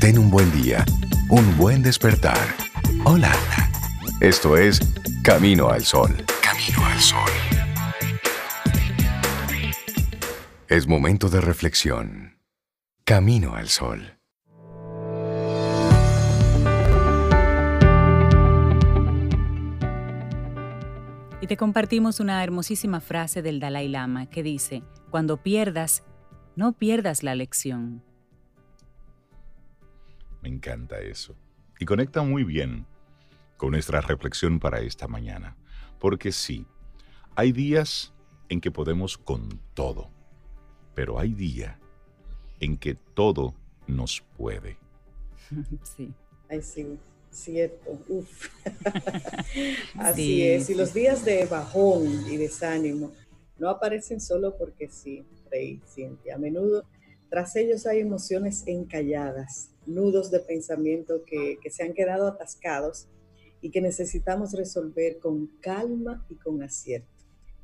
Ten un buen día, un buen despertar. Hola. Esto es Camino al Sol. Camino al Sol. Es momento de reflexión. Camino al Sol. Y te compartimos una hermosísima frase del Dalai Lama que dice, cuando pierdas, no pierdas la lección. Me encanta eso. Y conecta muy bien con nuestra reflexión para esta mañana. Porque sí, hay días en que podemos con todo, pero hay días en que todo nos puede. Sí. Ay, sí, cierto. Uf. Así es. Y los días de bajón y desánimo no aparecen solo porque sí, Rey, Cintia. A menudo tras ellos hay emociones encalladas, nudos de pensamiento que, que se han quedado atascados y que necesitamos resolver con calma y con acierto.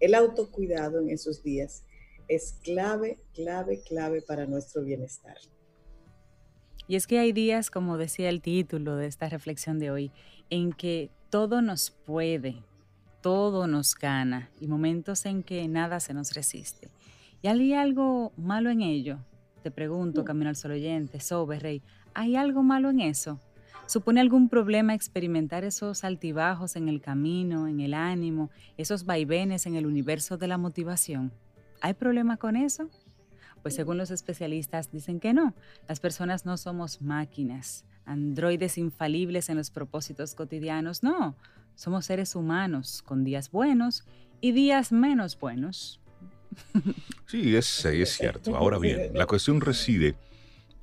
El autocuidado en esos días es clave, clave, clave para nuestro bienestar. Y es que hay días, como decía el título de esta reflexión de hoy, en que todo nos puede, todo nos gana y momentos en que nada se nos resiste. ¿Y hay algo malo en ello? Te pregunto, mm. Camino al Sol oyente, Sobe, Rey, ¿hay algo malo en eso? ¿Supone algún problema experimentar esos altibajos en el camino, en el ánimo, esos vaivenes en el universo de la motivación? ¿Hay problema con eso? Pues según los especialistas dicen que no. Las personas no somos máquinas, androides infalibles en los propósitos cotidianos, no. Somos seres humanos con días buenos y días menos buenos. Sí, es, es cierto. Ahora bien, la cuestión reside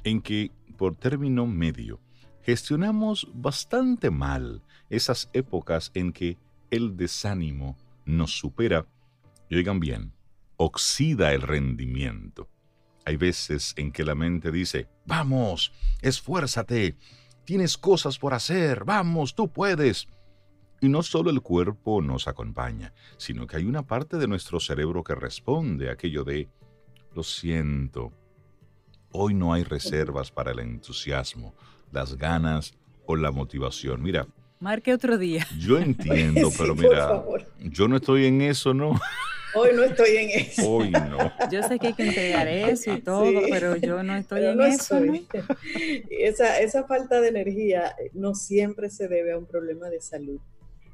en que por término medio gestionamos bastante mal esas épocas en que el desánimo nos supera y oigan bien, oxida el rendimiento. Hay veces en que la mente dice, vamos, esfuérzate, tienes cosas por hacer, vamos, tú puedes. Y no solo el cuerpo nos acompaña, sino que hay una parte de nuestro cerebro que responde a aquello de, lo siento, hoy no hay reservas para el entusiasmo, las ganas o la motivación. Mira. Marque otro día. Yo entiendo, pero mira, yo no estoy en eso, ¿no? Hoy no estoy en eso. Hoy no. Yo sé que hay que entregar eso y todo, pero yo no estoy en eso. Esa, esa falta de energía no siempre se debe a un problema de salud.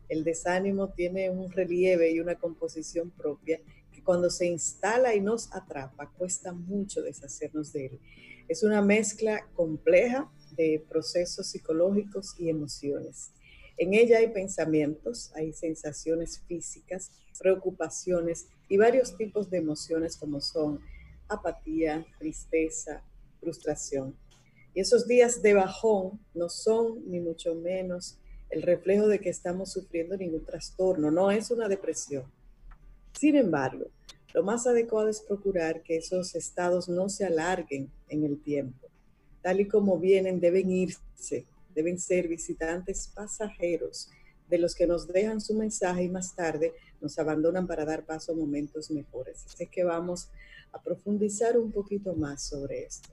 El desánimo tiene un relieve y una composición propia cuando se instala y nos atrapa, cuesta mucho deshacernos de él. Es una mezcla compleja de procesos psicológicos y emociones. En ella hay pensamientos, hay sensaciones físicas, preocupaciones y varios tipos de emociones como son apatía, tristeza, frustración. Y esos días de bajón no son ni mucho menos el reflejo de que estamos sufriendo ningún trastorno, no es una depresión. Sin embargo, lo más adecuado es procurar que esos estados no se alarguen en el tiempo. Tal y como vienen, deben irse deben ser visitantes pasajeros de los que nos dejan su mensaje y más tarde nos abandonan para dar paso a momentos mejores. Así que vamos a profundizar un poquito más sobre esto.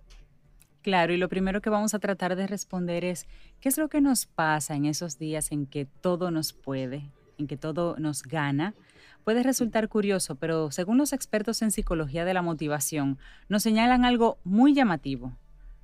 Claro, y lo primero que vamos a tratar de responder es, ¿qué es lo que nos pasa en esos días en que todo nos puede, en que todo nos gana? Puede resultar curioso, pero según los expertos en psicología de la motivación, nos señalan algo muy llamativo.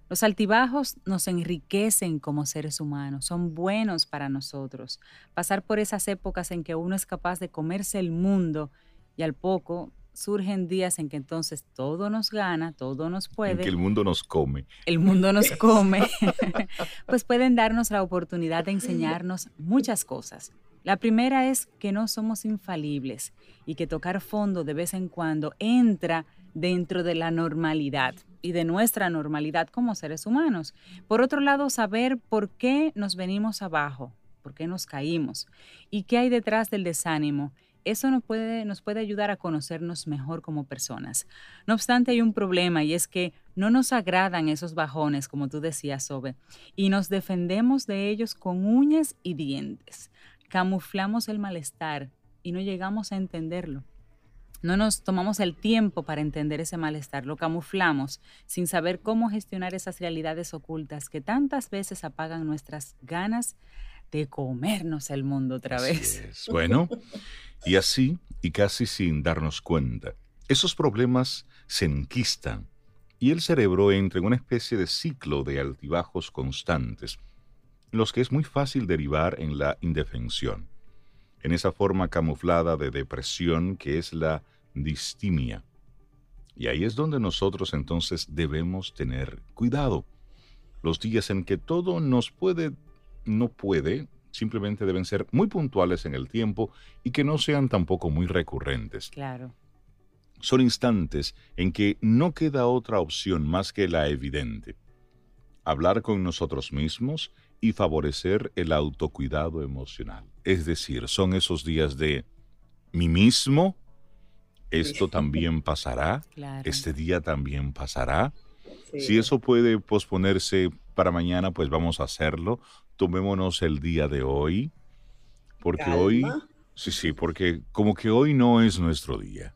Los altibajos nos enriquecen como seres humanos, son buenos para nosotros. Pasar por esas épocas en que uno es capaz de comerse el mundo y al poco surgen días en que entonces todo nos gana, todo nos puede. En que el mundo nos come. El mundo nos come. pues pueden darnos la oportunidad de enseñarnos muchas cosas. La primera es que no somos infalibles y que tocar fondo de vez en cuando entra dentro de la normalidad y de nuestra normalidad como seres humanos. Por otro lado, saber por qué nos venimos abajo, por qué nos caímos y qué hay detrás del desánimo. Eso nos puede, nos puede ayudar a conocernos mejor como personas. No obstante, hay un problema y es que no nos agradan esos bajones, como tú decías, Sobe, y nos defendemos de ellos con uñas y dientes. Camuflamos el malestar y no llegamos a entenderlo. No nos tomamos el tiempo para entender ese malestar, lo camuflamos sin saber cómo gestionar esas realidades ocultas que tantas veces apagan nuestras ganas de comernos el mundo otra vez. Bueno, y así, y casi sin darnos cuenta, esos problemas se enquistan y el cerebro entra en una especie de ciclo de altibajos constantes, los que es muy fácil derivar en la indefensión en esa forma camuflada de depresión que es la distimia. Y ahí es donde nosotros entonces debemos tener cuidado. Los días en que todo nos puede, no puede, simplemente deben ser muy puntuales en el tiempo y que no sean tampoco muy recurrentes. Claro. Son instantes en que no queda otra opción más que la evidente. Hablar con nosotros mismos y favorecer el autocuidado emocional. Es decir, son esos días de mí mismo, esto también pasará, este día también pasará. Si eso puede posponerse para mañana, pues vamos a hacerlo. Tomémonos el día de hoy, porque hoy, sí, sí, porque como que hoy no es nuestro día.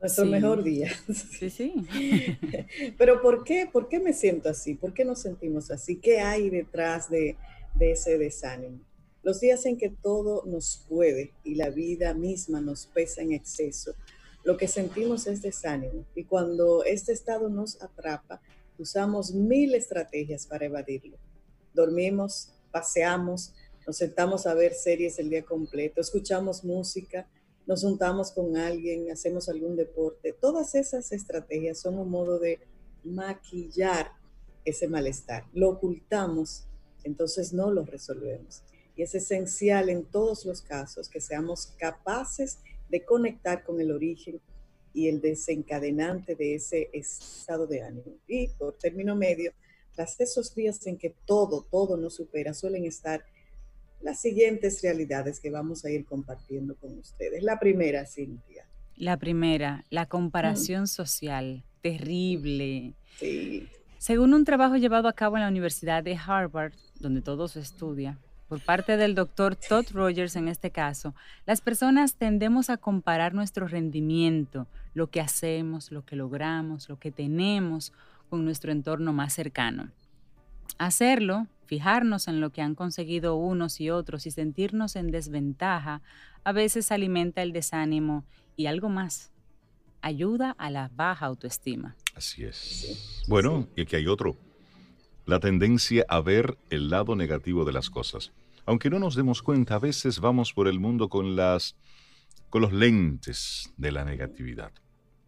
Nuestro mejor día. Sí, sí. Pero ¿por qué? ¿Por qué me siento así? ¿Por qué nos sentimos así? ¿Qué hay detrás de, de ese desánimo? Los días en que todo nos puede y la vida misma nos pesa en exceso, lo que sentimos es desánimo. Y cuando este estado nos atrapa, usamos mil estrategias para evadirlo. Dormimos, paseamos, nos sentamos a ver series el día completo, escuchamos música, nos juntamos con alguien, hacemos algún deporte. Todas esas estrategias son un modo de maquillar ese malestar. Lo ocultamos, entonces no lo resolvemos. Y es esencial en todos los casos que seamos capaces de conectar con el origen y el desencadenante de ese estado de ánimo. Y por término medio, tras esos días en que todo, todo nos supera, suelen estar las siguientes realidades que vamos a ir compartiendo con ustedes. La primera, Cintia. La primera, la comparación mm. social, terrible. Sí. Según un trabajo llevado a cabo en la Universidad de Harvard, donde todo se estudia, por parte del doctor Todd Rogers en este caso, las personas tendemos a comparar nuestro rendimiento, lo que hacemos, lo que logramos, lo que tenemos con nuestro entorno más cercano. Hacerlo fijarnos en lo que han conseguido unos y otros y sentirnos en desventaja a veces alimenta el desánimo y algo más, ayuda a la baja autoestima. Así es. Bueno, y aquí hay otro. La tendencia a ver el lado negativo de las cosas. Aunque no nos demos cuenta, a veces vamos por el mundo con las con los lentes de la negatividad.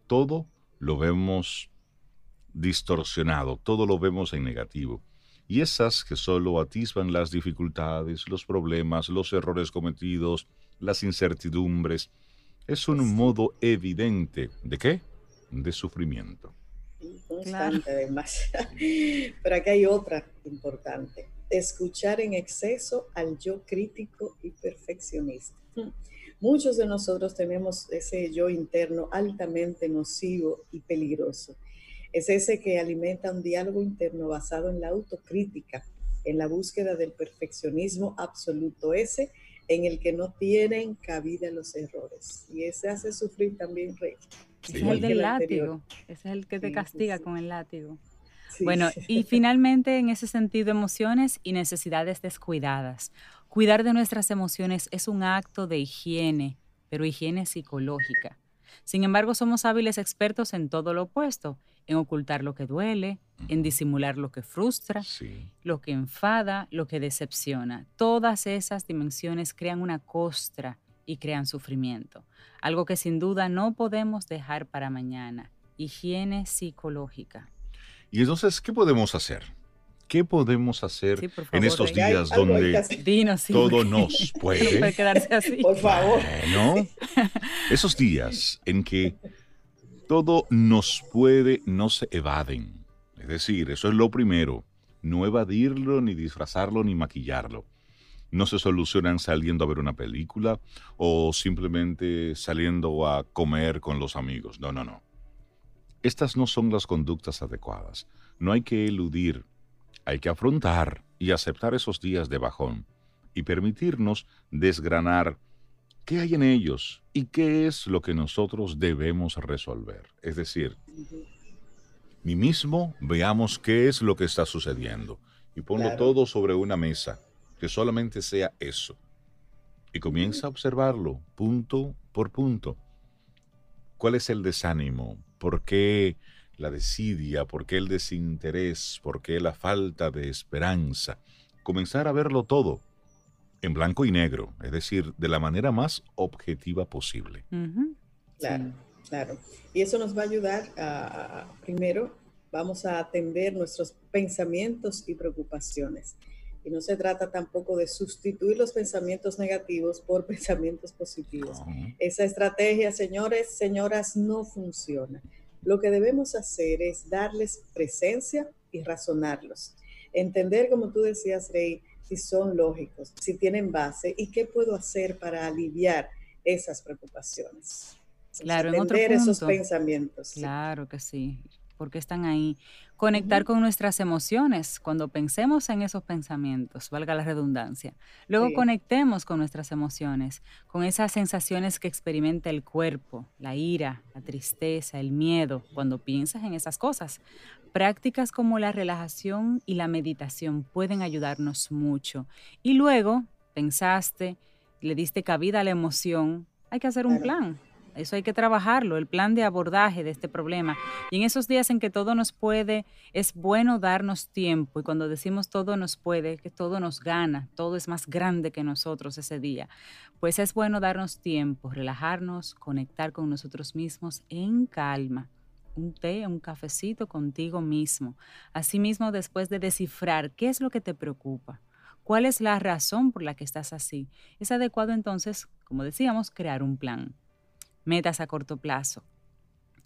Todo lo vemos distorsionado, todo lo vemos en negativo y esas que solo atisban las dificultades, los problemas, los errores cometidos, las incertidumbres, es un modo evidente de qué? De sufrimiento. Constante además. Pero aquí hay otra importante. Escuchar en exceso al yo crítico y perfeccionista. Muchos de nosotros tenemos ese yo interno altamente nocivo y peligroso es ese que alimenta un diálogo interno basado en la autocrítica, en la búsqueda del perfeccionismo absoluto, ese en el que no tienen cabida los errores. Y ese hace sufrir también rey. Ese es el del látigo, ese es el que te castiga con el látigo. bueno, y finalmente en ese sentido, emociones y necesidades descuidadas. Cuidar de nuestras emociones es un acto de higiene, pero higiene psicológica. Sin embargo, somos hábiles expertos en todo lo opuesto en ocultar lo que duele, en disimular lo que frustra, lo que enfada, lo que decepciona. Todas esas dimensiones crean una costra y crean sufrimiento, algo que sin duda no podemos dejar para mañana. Higiene psicológica. Y entonces, ¿qué podemos hacer? ¿Qué podemos hacer en estos días donde todo nos puede? puede quedarse así. Por favor. Bueno, esos días en que todo nos puede, no se evaden. Es decir, eso es lo primero. No evadirlo, ni disfrazarlo, ni maquillarlo. No se solucionan saliendo a ver una película o simplemente saliendo a comer con los amigos. No, no, no. Estas no son las conductas adecuadas. No hay que eludir, hay que afrontar y aceptar esos días de bajón y permitirnos desgranar ¿Qué hay en ellos? ¿Y qué es lo que nosotros debemos resolver? Es decir, mí mismo veamos qué es lo que está sucediendo y ponlo todo sobre una mesa, que solamente sea eso. Y comienza a observarlo punto por punto. ¿Cuál es el desánimo? ¿Por qué la desidia? ¿Por qué el desinterés? ¿Por qué la falta de esperanza? Comenzar a verlo todo en blanco y negro, es decir, de la manera más objetiva posible. Claro, claro. Y eso nos va a ayudar a, primero, vamos a atender nuestros pensamientos y preocupaciones. Y no se trata tampoco de sustituir los pensamientos negativos por pensamientos positivos. Esa estrategia, señores, señoras, no funciona. Lo que debemos hacer es darles presencia y razonarlos. Entender, como tú decías, Rey, si son lógicos, si tienen base y qué puedo hacer para aliviar esas preocupaciones. Claro, en otro punto, esos pensamientos. Claro que sí, porque están ahí. Conectar con nuestras emociones cuando pensemos en esos pensamientos, valga la redundancia. Luego conectemos con nuestras emociones, con esas sensaciones que experimenta el cuerpo, la ira, la tristeza, el miedo, cuando piensas en esas cosas. Prácticas como la relajación y la meditación pueden ayudarnos mucho. Y luego pensaste, le diste cabida a la emoción, hay que hacer un plan. Eso hay que trabajarlo, el plan de abordaje de este problema. Y en esos días en que todo nos puede, es bueno darnos tiempo. Y cuando decimos todo nos puede, que todo nos gana, todo es más grande que nosotros ese día. Pues es bueno darnos tiempo, relajarnos, conectar con nosotros mismos en calma un té, un cafecito contigo mismo. Asimismo, después de descifrar qué es lo que te preocupa, cuál es la razón por la que estás así, es adecuado entonces, como decíamos, crear un plan. Metas a corto plazo.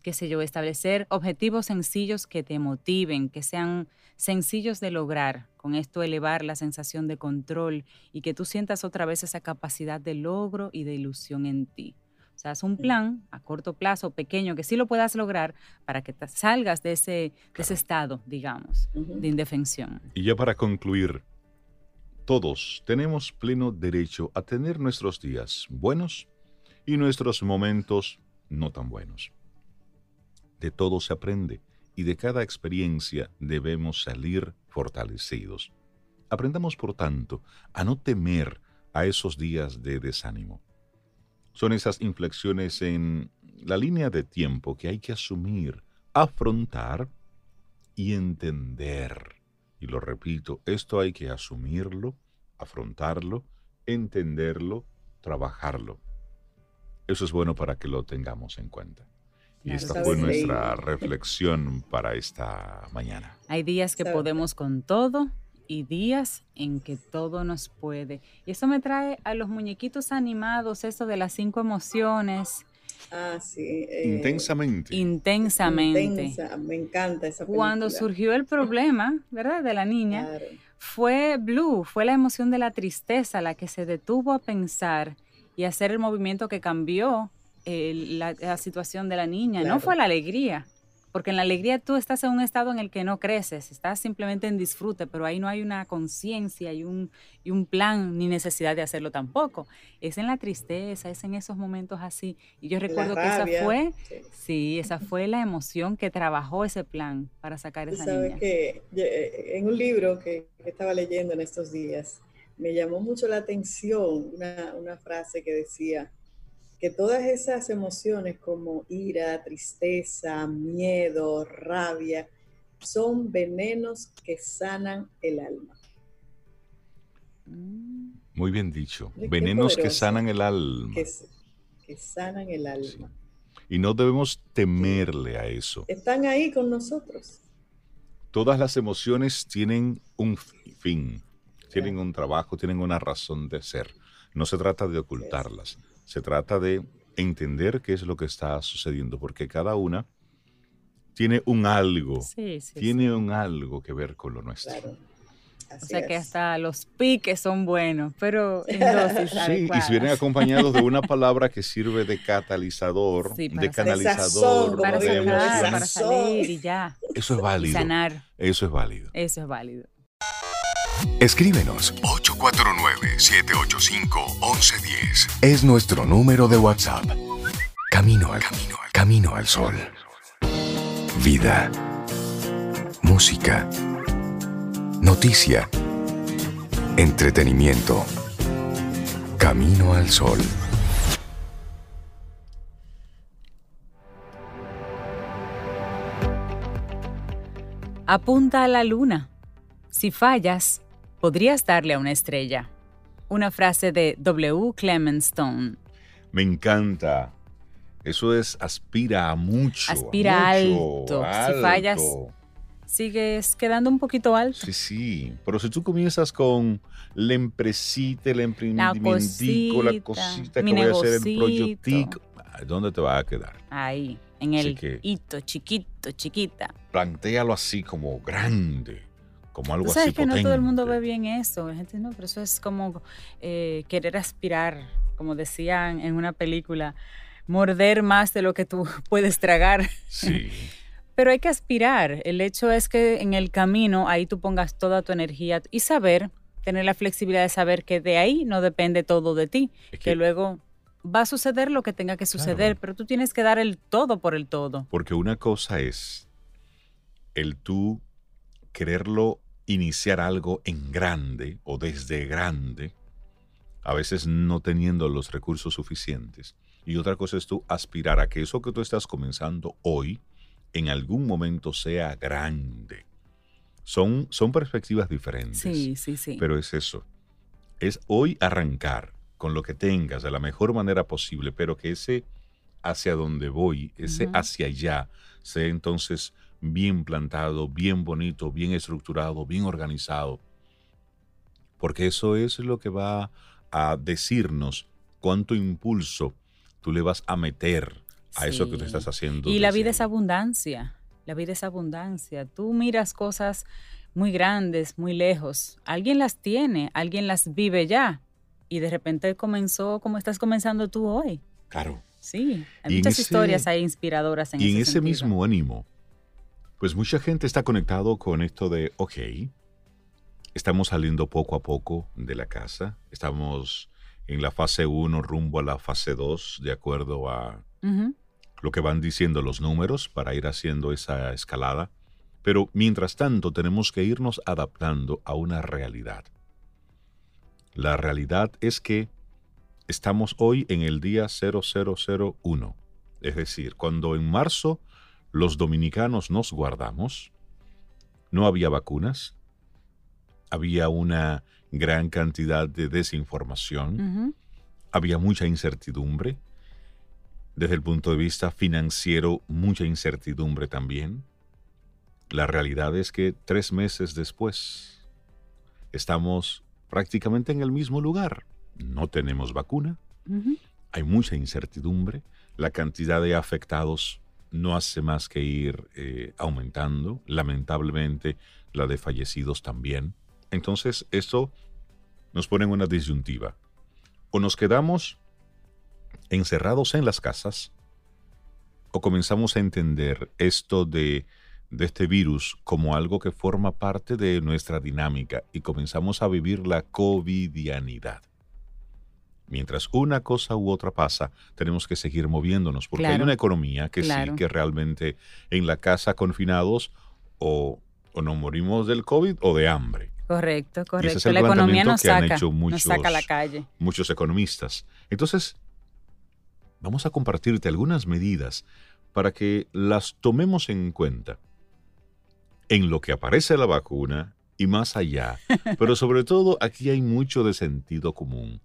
Qué sé yo, establecer objetivos sencillos que te motiven, que sean sencillos de lograr. Con esto elevar la sensación de control y que tú sientas otra vez esa capacidad de logro y de ilusión en ti. O sea, es un plan a corto plazo, pequeño, que sí lo puedas lograr para que te salgas de ese, ese estado, digamos, de indefensión. Y ya para concluir, todos tenemos pleno derecho a tener nuestros días buenos y nuestros momentos no tan buenos. De todo se aprende y de cada experiencia debemos salir fortalecidos. Aprendamos, por tanto, a no temer a esos días de desánimo son esas inflexiones en la línea de tiempo que hay que asumir, afrontar y entender. Y lo repito, esto hay que asumirlo, afrontarlo, entenderlo, trabajarlo. Eso es bueno para que lo tengamos en cuenta. Y esta fue nuestra reflexión para esta mañana. Hay días que podemos con todo y días en que todo nos puede. Y eso me trae a los muñequitos animados, eso de las cinco emociones. Ah, sí. Eh, intensamente. Intensamente. me encanta esa película. Cuando surgió el problema, ¿verdad? De la niña, fue Blue, fue la emoción de la tristeza la que se detuvo a pensar y hacer el movimiento que cambió la, situación de la niña. No fue la alegría. Porque en la alegría tú estás en un estado en el que no creces, estás simplemente en disfrute, pero ahí no hay una conciencia y un, y un plan ni necesidad de hacerlo tampoco. Es en la tristeza, es en esos momentos así. Y yo recuerdo que esa fue, sí. esa fue la emoción que trabajó ese plan para sacar esa sabes niña. que eh, en un libro que, estaba leyendo en estos días, me llamó mucho la atención una, una frase que decía, que todas esas emociones como ira, tristeza, miedo, rabia, son venenos que sanan el alma. Muy bien dicho. Venenos que sanan el alma. Que, sanan el alma. Y no debemos temerle a eso. Están ahí con nosotros. Todas las emociones tienen un fin, tienen un trabajo, tienen una razón de ser. No se trata de ocultarlas. Se trata de entender qué es lo que está sucediendo, porque cada una tiene un algo, tiene un algo que ver con lo nuestro. o sea que hasta los piques son buenos, pero en dosis Sí, y si vienen acompañados de una palabra que sirve de catalizador, de canalizador, para, para salir y ya. Eso es válido. sanar. Eso es válido. Eso es válido. Escríbenos 849-785-1110. Es nuestro número de WhatsApp. Camino al camino, al camino al sol. Vida. Música. Noticia. Entretenimiento. Camino al sol. Apunta a la luna. Si fallas, podrías darle a una estrella. Una frase de W. Clement Stone. Me encanta. Eso es aspira a mucho. Aspira alto. Si fallas, sigues quedando un poquito alto. Sí, sí. Pero si tú comienzas con la empresita, el emprendimiento, la cosita, que voy a hacer el proyectico, ¿dónde te vas a quedar? Ahí en el hito, chiquito, chiquita. Plantéalo así como grande, como algo ¿Sabes así que no todo el mundo ve bien eso, la gente no, pero eso es como eh, querer aspirar, como decían en una película, morder más de lo que tú puedes tragar. Sí. pero hay que aspirar. El hecho es que en el camino ahí tú pongas toda tu energía y saber, tener la flexibilidad de saber que de ahí no depende todo de ti, que luego va a suceder lo que tenga que suceder, pero tú tienes que dar el todo por el todo. Porque una cosa es el tú quererlo iniciar algo en grande o desde grande, a veces no teniendo los recursos suficientes. Y otra cosa es tú aspirar a que eso que tú estás comenzando hoy, en algún momento sea grande. Son, son perspectivas diferentes. Sí, sí, sí. Pero es eso. Es hoy arrancar con lo que tengas de la mejor manera posible, pero que ese hacia donde voy, ese hacia allá, sea entonces bien plantado, bien bonito, bien estructurado, bien organizado. Porque eso es lo que va a decirnos cuánto impulso tú le vas a meter a eso que tú estás haciendo. Y la vida es abundancia, la vida es abundancia. Tú miras cosas muy grandes, muy lejos. Alguien las tiene, alguien las vive ya y de repente comenzó como estás comenzando tú hoy. Claro. Sí, hay muchas historias ahí inspiradoras en Y en ese mismo ánimo, pues mucha gente está conectado con esto de, ok, estamos saliendo poco a poco de la casa, estamos en la fase 1 rumbo a la fase 2, de acuerdo a lo que van diciendo los números para ir haciendo esa escalada. Pero mientras tanto tenemos que irnos adaptando a una realidad. La realidad es que estamos hoy en el día 0001. Es decir, cuando en marzo los dominicanos nos guardamos, no había vacunas, había una gran cantidad de desinformación, había mucha incertidumbre, desde el punto de vista financiero, mucha incertidumbre también. La realidad es que tres meses después estamos prácticamente en el mismo lugar. No tenemos vacuna, hay mucha incertidumbre, la cantidad de afectados no hace más que ir eh, aumentando, lamentablemente la de fallecidos también. Entonces esto nos pone en una disyuntiva. O nos quedamos encerrados en las casas, o comenzamos a entender esto de de este virus como algo que forma parte de nuestra dinámica y comenzamos a vivir la covidianidad. Mientras una cosa u otra pasa, tenemos que seguir moviéndonos, porque hay una economía que sí, que realmente en la casa confinados o, nos morimos del COVID o de hambre. Correcto, correcto. la economía nos saca, nos saca a la calle. Muchos economistas. Entonces, vamos a compartirte algunas medidas para que las tomemos en cuenta en lo que aparece la vacuna y más allá. Pero sobre todo aquí hay mucho de sentido común.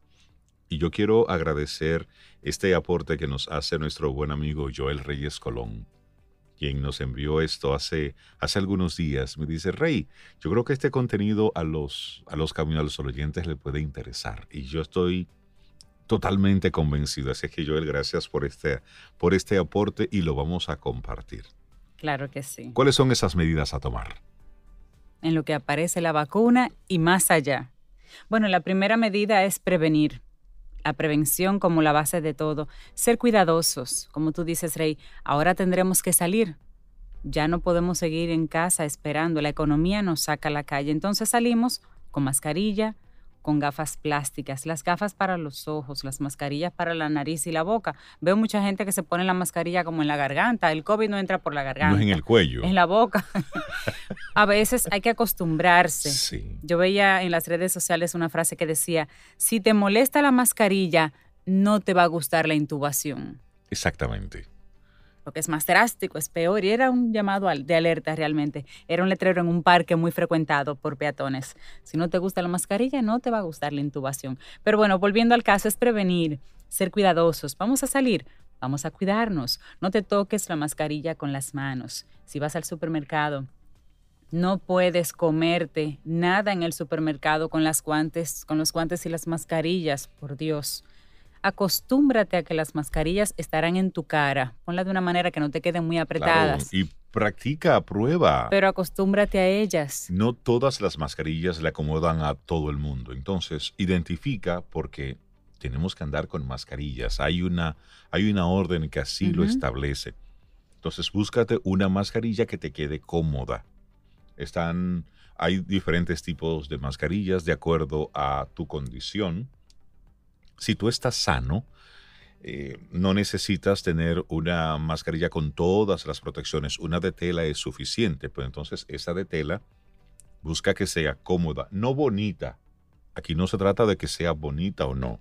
Y yo quiero agradecer este aporte que nos hace nuestro buen amigo Joel Reyes Colón, quien nos envió esto hace, hace algunos días. Me dice, Rey, yo creo que este contenido a los, a los caminos oyentes le puede interesar. Y yo estoy totalmente convencido. Así que Joel, gracias por este, por este aporte y lo vamos a compartir. Claro que sí. ¿Cuáles son esas medidas a tomar? En lo que aparece la vacuna y más allá. Bueno, la primera medida es prevenir. La prevención como la base de todo. Ser cuidadosos, como tú dices, Rey. Ahora tendremos que salir. Ya no podemos seguir en casa esperando. La economía nos saca a la calle. Entonces salimos con mascarilla, con gafas plásticas, las gafas para los ojos, las mascarillas para la nariz y la boca. Veo mucha gente que se pone la mascarilla como en la garganta. El COVID no entra por la garganta. No es en el cuello. En la boca. a veces hay que acostumbrarse. Yo veía en las redes sociales una frase que decía, si te molesta la mascarilla, no te va a gustar la intubación. Exactamente porque es más drástico, es peor. Y era un llamado de alerta realmente. Era un letrero en un parque muy frecuentado por peatones. Si no te gusta la mascarilla, no te va a gustar la intubación. Pero bueno, volviendo al caso, es prevenir, ser cuidadosos. Vamos a salir, vamos a cuidarnos. No te toques la mascarilla con las manos. Si vas al supermercado, no puedes comerte nada en el supermercado con las guantes, con los guantes y las mascarillas, por Dios acostúmbrate a que las mascarillas estarán en tu cara. Ponla de una manera que no te queden muy apretadas. y practica, prueba. Pero acostúmbrate a ellas. No todas las mascarillas le acomodan a todo el mundo. Entonces, identifica porque tenemos que andar con mascarillas. Hay una, hay una orden que así lo establece. Entonces, búscate una mascarilla que te quede cómoda. Están, hay diferentes tipos de mascarillas de acuerdo a tu condición si tú estás sano, eh, no necesitas tener una mascarilla con todas las protecciones. Una de tela es suficiente. Pues entonces esa de tela busca que sea cómoda, no bonita. Aquí no se trata de que sea bonita o no.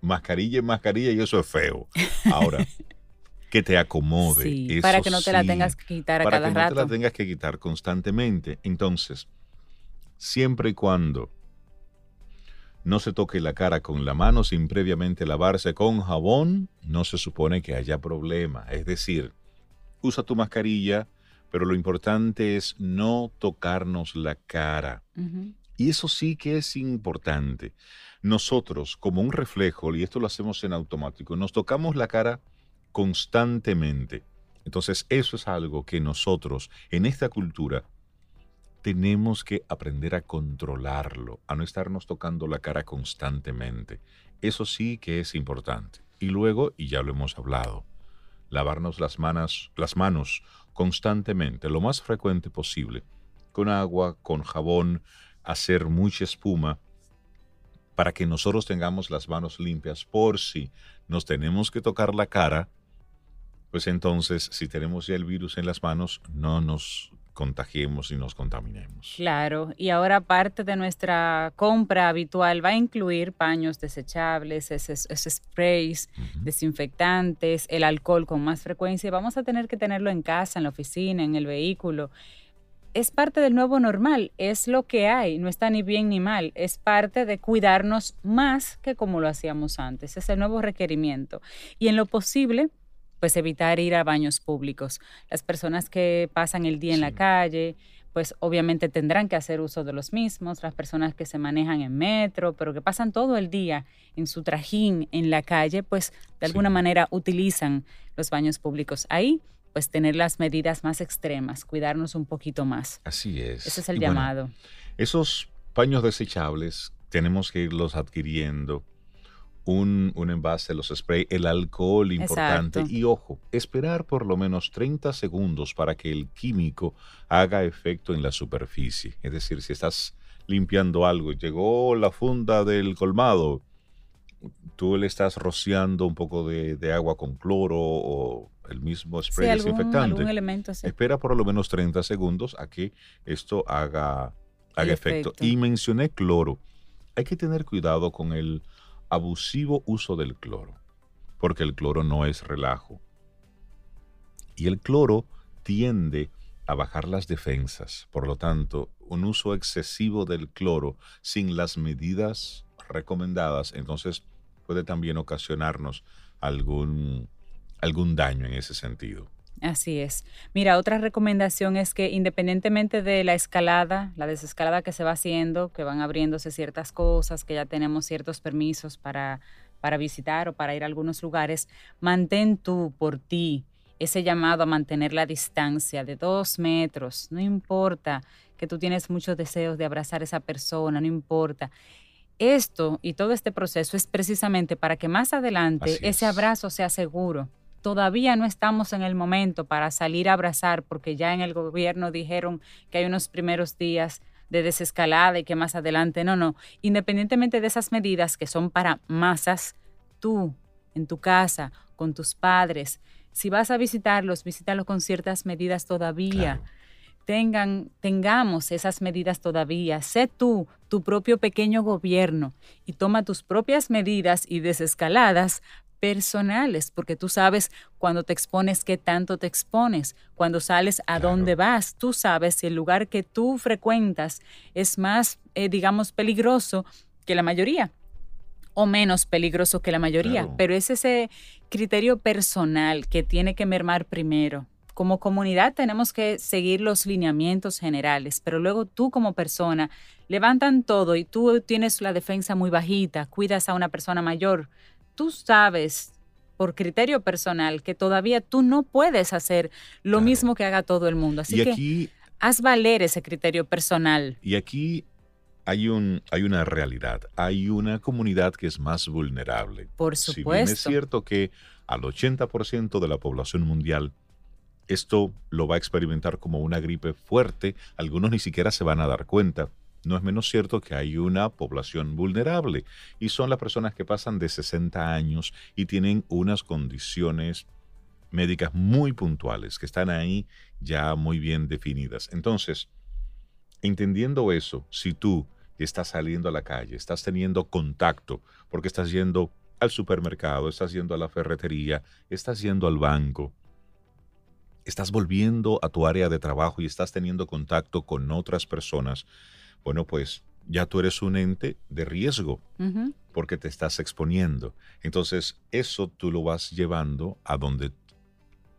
Mascarilla es mascarilla y eso es feo. Ahora, que te acomode. para que no te la tengas que quitar a cada rato. Para que no te la tengas que quitar constantemente. Entonces, siempre y cuando no se toque la cara con la mano sin previamente lavarse con jabón, no se supone que haya problema. Es decir, usa tu mascarilla, pero lo importante es no tocarnos la cara. Y eso sí que es importante. Nosotros, como un reflejo, y esto lo hacemos en automático, nos tocamos la cara constantemente. Entonces, eso es algo que nosotros en esta cultura tenemos que aprender a controlarlo, a no estarnos tocando la cara constantemente. Eso sí que es importante. Y luego, y ya lo hemos hablado, lavarnos las manos, las manos constantemente, lo más frecuente posible, con agua, con jabón, hacer mucha espuma, para que nosotros tengamos las manos limpias por si nos tenemos que tocar la cara, pues entonces si tenemos ya el virus en las manos, no nos contagiemos y nos contaminemos. Claro, y ahora parte de nuestra compra habitual va a incluir paños desechables, esos, sprays, desinfectantes, el alcohol con más frecuencia. Vamos a tener que tenerlo en casa, en la oficina, en el vehículo. Es parte del nuevo normal, es lo que hay, no está ni bien ni mal, es parte de cuidarnos más que como lo hacíamos antes, es el nuevo requerimiento. Y en lo posible, pues evitar ir a baños públicos. Las personas que pasan el día en la calle, pues obviamente tendrán que hacer uso de los mismos, las personas que se manejan en metro, pero que pasan todo el día en su trajín en la calle, pues de alguna manera utilizan los baños públicos. Ahí, pues tener las medidas más extremas, cuidarnos un poquito más. Así es. Ese es el llamado. esos paños desechables tenemos que irlos adquiriendo un, un, envase, los spray, el alcohol importante y ojo, esperar por lo menos 30 segundos para que el químico haga efecto en la superficie. Es decir, si estás limpiando algo, llegó la funda del colmado, tú le estás rociando un poco de, agua con cloro o el mismo spray desinfectante. elemento, Espera por lo menos 30 segundos a que esto haga, haga efecto. Y mencioné cloro. Hay que tener cuidado con el abusivo uso del cloro, porque el cloro no es relajo. Y el cloro tiende a bajar las defensas, por lo tanto, un uso excesivo del cloro sin las medidas recomendadas, entonces puede también ocasionarnos algún, algún daño en ese sentido. Así es. Mira, otra recomendación es que independientemente de la escalada, la desescalada que se va haciendo, que van abriéndose ciertas cosas, que ya tenemos ciertos permisos para, para visitar o para ir a algunos lugares, mantén tú por ti ese llamado a mantener la distancia de dos metros. No importa que tú tienes muchos deseos de abrazar a esa persona, no importa. Esto y todo este proceso es precisamente para que más adelante ese abrazo sea seguro todavía no estamos en el momento para salir a abrazar porque ya en el gobierno dijeron que hay unos primeros días de desescalada y que más adelante, no, no. Independientemente de esas medidas que son para masas, tú, en tu casa, con tus padres, si vas a visitarlos, visítalos con ciertas medidas todavía. Tengan, tengamos esas medidas todavía. Sé tú tu propio pequeño gobierno y toma tus propias medidas y desescaladas personales, porque tú sabes cuando te expones qué tanto te expones, cuando sales a dónde vas, tú sabes si el lugar que tú frecuentas es más, eh, digamos, peligroso que la mayoría o menos peligroso que la mayoría, pero es ese criterio personal que tiene que mermar primero. Como comunidad tenemos que seguir los lineamientos generales, pero luego tú como persona levantan todo y tú tienes la defensa muy bajita, cuidas a una persona mayor, tú sabes por criterio personal que todavía tú no puedes hacer lo mismo que haga todo el mundo. Así que haz valer ese criterio personal. Y aquí hay, un, hay una realidad, hay una comunidad que es más vulnerable. Por supuesto. Si es cierto que al 80% de la población mundial esto lo va a experimentar como una gripe fuerte, algunos ni siquiera se van a dar cuenta no es menos cierto que hay una población vulnerable y son las personas que pasan de 60 años y tienen unas condiciones médicas muy puntuales, que están ahí ya muy bien definidas. Entonces, entendiendo eso, si tú estás saliendo a la calle, estás teniendo contacto, porque estás yendo al supermercado, estás yendo a la ferretería, estás yendo al banco, estás volviendo a tu área de trabajo y estás teniendo contacto con otras personas, bueno, pues ya tú eres un ente de riesgo porque te estás exponiendo. Entonces, eso tú lo vas llevando a donde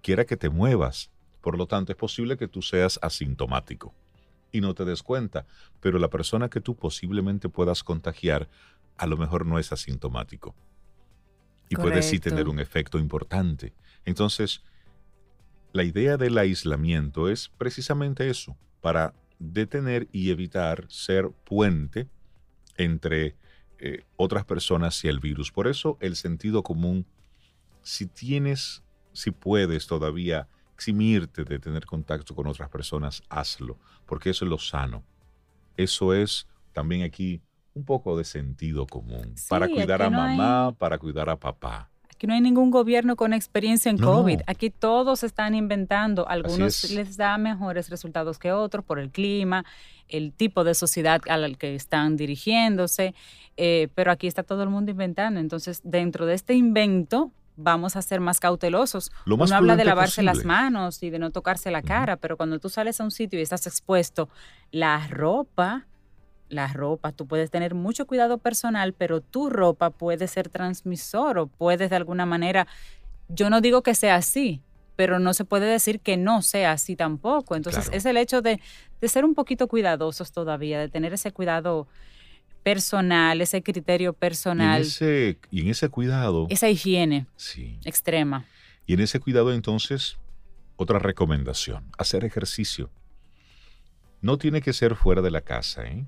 quiera que te muevas. Por lo tanto, es posible que tú seas asintomático y no te des cuenta, pero la persona que tú posiblemente puedas contagiar a lo mejor no es asintomático. Y puede sí tener un efecto importante. Entonces, la idea del aislamiento es precisamente eso, para detener y evitar ser puente entre eh, otras personas y el virus. Por eso el sentido común, si tienes, si puedes todavía eximirte de tener contacto con otras personas, hazlo, porque eso es lo sano. Eso es también aquí un poco de sentido común, para cuidar a mamá, para cuidar a papá. Aquí no hay ningún gobierno con experiencia en COVID. Aquí todos están inventando. Algunos les da mejores resultados que otros por el clima, el tipo de sociedad al que están dirigiéndose. Eh, pero aquí está todo el mundo inventando. Entonces, dentro de este invento, vamos a ser más cautelosos. Uno habla de lavarse las manos y de no tocarse la cara, pero cuando tú sales a un sitio y estás expuesto, la ropa la ropa. Tú puedes tener mucho cuidado personal, pero tu ropa puede ser transmisor o puedes de alguna manera, yo no digo que sea así, pero no se puede decir que no sea así tampoco. Entonces es el hecho de, ser un poquito cuidadosos todavía, de tener ese cuidado personal, ese criterio personal. Y en ese, y en ese cuidado. Esa higiene sí. extrema. Y en ese cuidado entonces, otra recomendación, hacer ejercicio. No tiene que ser fuera de la casa, ¿eh?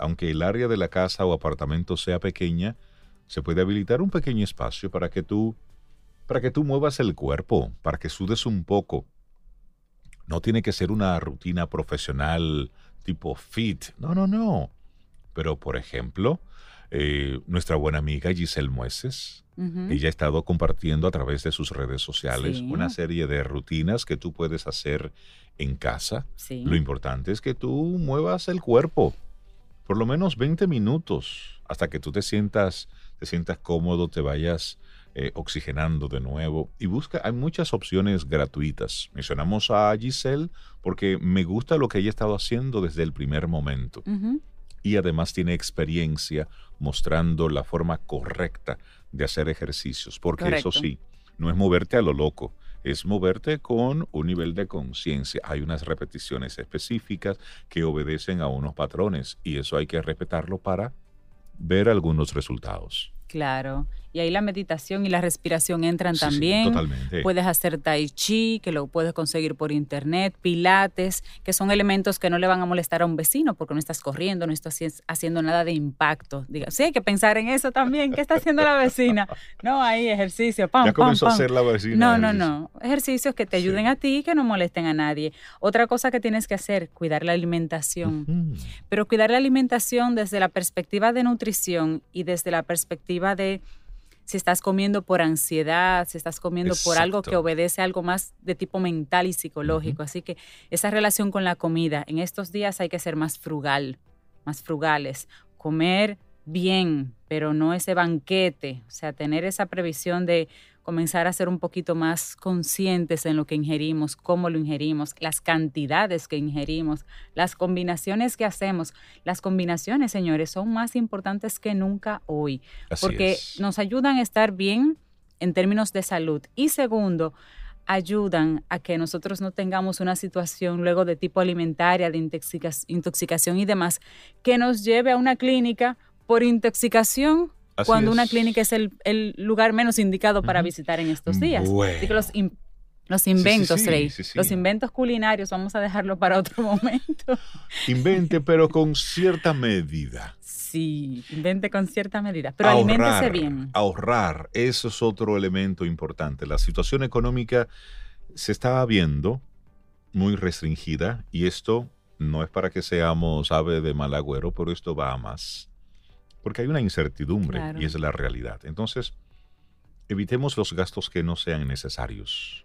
Aunque el área de la casa o apartamento sea pequeña, se puede habilitar un pequeño espacio para que tú para que tú muevas el cuerpo, para que sudes un poco. No tiene que ser una rutina profesional tipo fit. No, no, no. Pero, por ejemplo, eh, nuestra buena amiga Giselle Mueces, ella ha estado compartiendo a través de sus redes sociales una serie de rutinas que tú puedes hacer en casa. Lo importante es que tú muevas el cuerpo por lo menos 20 minutos hasta que tú te sientas, te sientas cómodo, te vayas eh, oxigenando de nuevo. Y busca, hay muchas opciones gratuitas. Mencionamos a Giselle porque me gusta lo que ella ha estado haciendo desde el primer momento. Y además tiene experiencia mostrando la forma correcta de hacer ejercicios. Porque eso sí, no es moverte a lo loco es moverte con un nivel de conciencia. Hay unas repeticiones específicas que obedecen a unos patrones y eso hay que respetarlo para ver algunos resultados. Claro. Y ahí la meditación y la respiración entran también. totalmente. Puedes hacer tai chi, que lo puedes conseguir por internet, pilates, que son elementos que no le van a molestar a un vecino porque no estás corriendo, no estás haciendo nada de impacto. Diga, sí, hay que pensar en eso también. ¿Qué está haciendo la vecina? No, ahí ejercicio, pam, ya comenzó a hacer la vecina. No, no, no. Ejercicios que te ayuden a ti y que no molesten a nadie. Otra cosa que tienes que hacer, cuidar la alimentación. Pero cuidar la alimentación desde la perspectiva de nutrición y desde la perspectiva de si estás comiendo por ansiedad, si estás comiendo por algo que obedece a algo más de tipo mental y psicológico. Así que esa relación con la comida, en estos días hay que ser más frugal, más frugales, comer bien, pero no ese banquete, o sea, tener esa previsión de comenzar a ser un poquito más conscientes en lo que ingerimos, cómo lo ingerimos, las cantidades que ingerimos, las combinaciones que hacemos. Las combinaciones, señores, son más importantes que nunca hoy, porque nos ayudan a estar bien en términos de salud. Y segundo, ayudan a que nosotros no tengamos una situación luego de tipo alimentaria, de intoxicación y demás, que nos lleve a una clínica por intoxicación cuando una clínica es el, lugar menos indicado para visitar en estos días. los, los inventos, Rey. los inventos culinarios, vamos a dejarlo para otro momento. Invente, pero con cierta medida. Sí, invente con cierta medida, pero aliméntese bien. Ahorrar, eso es otro elemento importante. La situación económica se está viendo muy restringida y esto no es para que seamos ave de mal agüero, pero esto va a más porque hay una incertidumbre y es la realidad. Entonces, evitemos los gastos que no sean necesarios.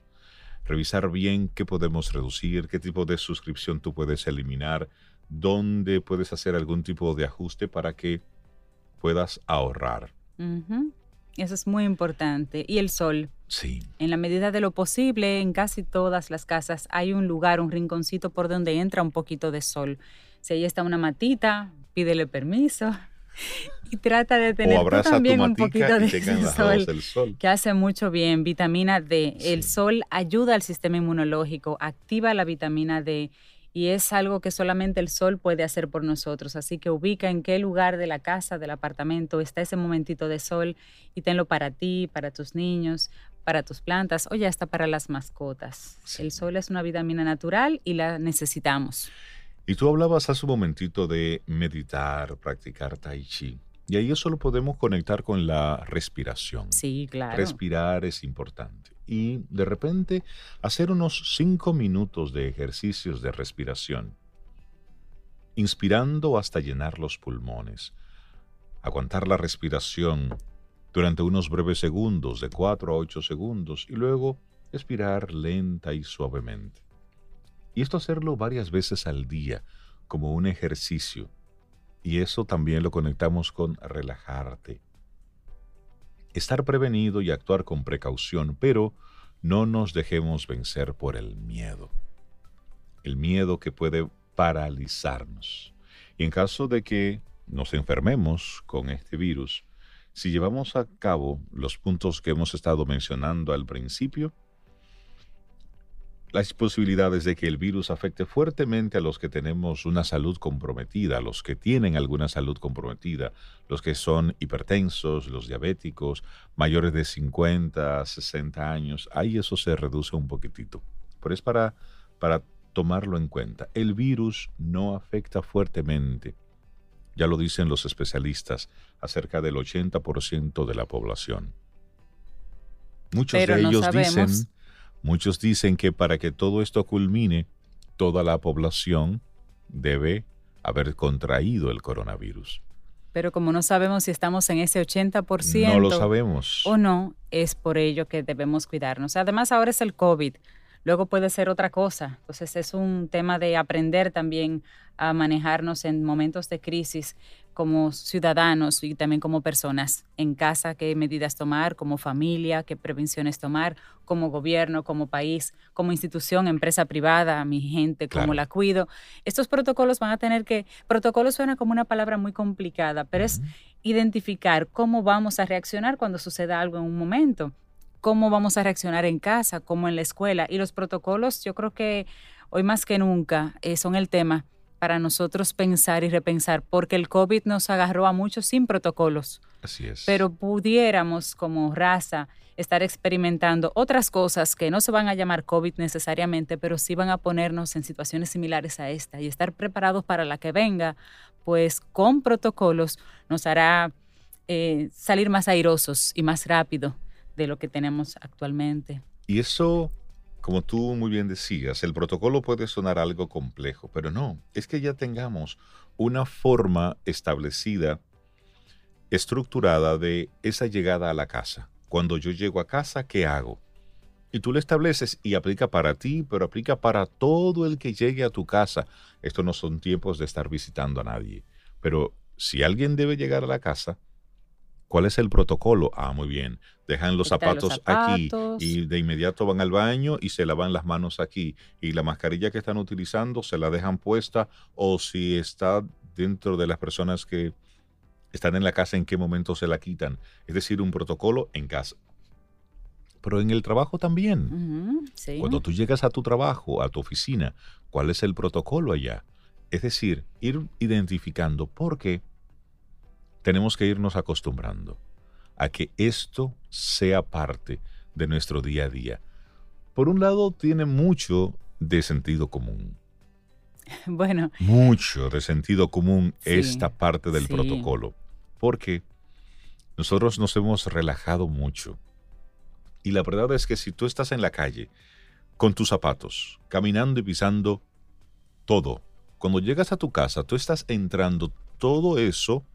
Revisar bien qué podemos reducir, qué tipo de suscripción tú puedes eliminar, dónde puedes hacer algún tipo de ajuste para que puedas ahorrar. Eso es muy importante. Y el sol. Sí. En la medida de lo posible, en casi todas las casas hay un lugar, un rinconcito por donde entra un poquito de sol. Si ahí está una matita, pídele permiso y trata de tener también un poquito de sol, que hace mucho bien. Vitamina D. El sol ayuda al sistema inmunológico, activa la vitamina D y es algo que solamente el sol puede hacer por nosotros. Así que ubica en qué lugar de la casa, del apartamento está ese momentito de sol y tenlo para ti, para tus niños, para tus plantas o ya está para las mascotas. El sol es una vitamina natural y la necesitamos. Y tú hablabas hace un momentito de meditar, practicar tai chi. Y ahí eso lo podemos conectar con la respiración. Sí, claro. Respirar es importante. Y de repente hacer unos cinco minutos de ejercicios de respiración. Inspirando hasta llenar los pulmones. Aguantar la respiración durante unos breves segundos, de 4 a 8 segundos, y luego expirar lenta y suavemente. Y esto hacerlo varias veces al día, como un ejercicio. Y eso también lo conectamos con relajarte. Estar prevenido y actuar con precaución, pero no nos dejemos vencer por el miedo. El miedo que puede paralizarnos. Y en caso de que nos enfermemos con este virus, si llevamos a cabo los puntos que hemos estado mencionando al principio, las posibilidades de que el virus afecte fuertemente a los que tenemos una salud comprometida, a los que tienen alguna salud comprometida, los que son hipertensos, los diabéticos, mayores de 50, 60 años, ahí eso se reduce un poquitito. Pero es para, para tomarlo en cuenta. El virus no afecta fuertemente, ya lo dicen los especialistas, a cerca del 80% de la población. Muchos de ellos dicen Muchos dicen que para que todo esto culmine, toda la población debe haber contraído el coronavirus. Pero como no sabemos si estamos en ese 80%, no lo sabemos. O no, es por ello que debemos cuidarnos. Además, ahora es el COVID, luego puede ser otra cosa. Entonces, es un tema de aprender también a manejarnos en momentos de crisis como ciudadanos y también como personas en casa, qué medidas tomar, como familia, qué prevenciones tomar, como gobierno, como país, como institución, empresa privada, mi gente, cómo la cuido. Estos protocolos van a tener que, protocolo suena como una palabra muy complicada, pero es identificar cómo vamos a reaccionar cuando suceda algo en un momento, cómo vamos a reaccionar en casa, cómo en la escuela. Y los protocolos, yo creo que hoy más que nunca eh, son el tema para nosotros pensar y repensar, porque el COVID nos agarró a muchos sin protocolos. Así es. Pero pudiéramos como raza estar experimentando otras cosas que no se van a llamar COVID necesariamente, pero sí van a ponernos en situaciones similares a esta y estar preparados para la que venga, pues con protocolos nos hará eh, salir más airosos y más rápido de lo que tenemos actualmente. Y eso, como tú muy bien decías, el protocolo puede sonar algo complejo, pero no, es que ya tengamos una forma establecida, estructurada de esa llegada a la casa. Cuando yo llego a casa, ¿qué hago? Y tú lo estableces y aplica para ti, pero aplica para todo el que llegue a tu casa. Esto no son tiempos de estar visitando a nadie. Pero si alguien debe llegar a la casa, ¿cuál es el protocolo? Ah, muy bien. Dejan los zapatos, aquí y de inmediato van al baño y se lavan las manos aquí. Y la mascarilla que están utilizando se la dejan puesta o si está dentro de las personas que están en la casa, en qué momento se la quitan. Es decir, un protocolo en casa. Pero en el trabajo también. Cuando tú llegas a tu trabajo, a tu oficina, ¿cuál es el protocolo allá? Es decir, ir identificando por qué tenemos que irnos acostumbrando a que esto sea parte de nuestro día a día. Por un lado, tiene mucho de sentido común. Bueno. Mucho de sentido común esta parte del protocolo porque nosotros nos hemos relajado mucho. Y la verdad es que si tú estás en la calle con tus zapatos, caminando y pisando todo, cuando llegas a tu casa, tú estás entrando todo eso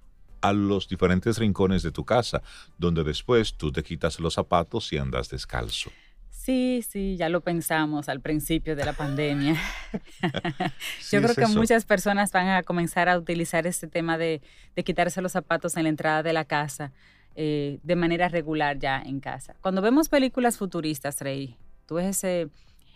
a los diferentes rincones de tu casa, donde después tú te quitas los zapatos y andas descalzo. Sí, sí, ya lo pensamos al principio de la pandemia. Yo creo que muchas personas van a comenzar a utilizar este tema de, quitarse los zapatos en la entrada de la casa eh, de manera regular ya en casa. Cuando vemos películas futuristas, Rey, tú ves ese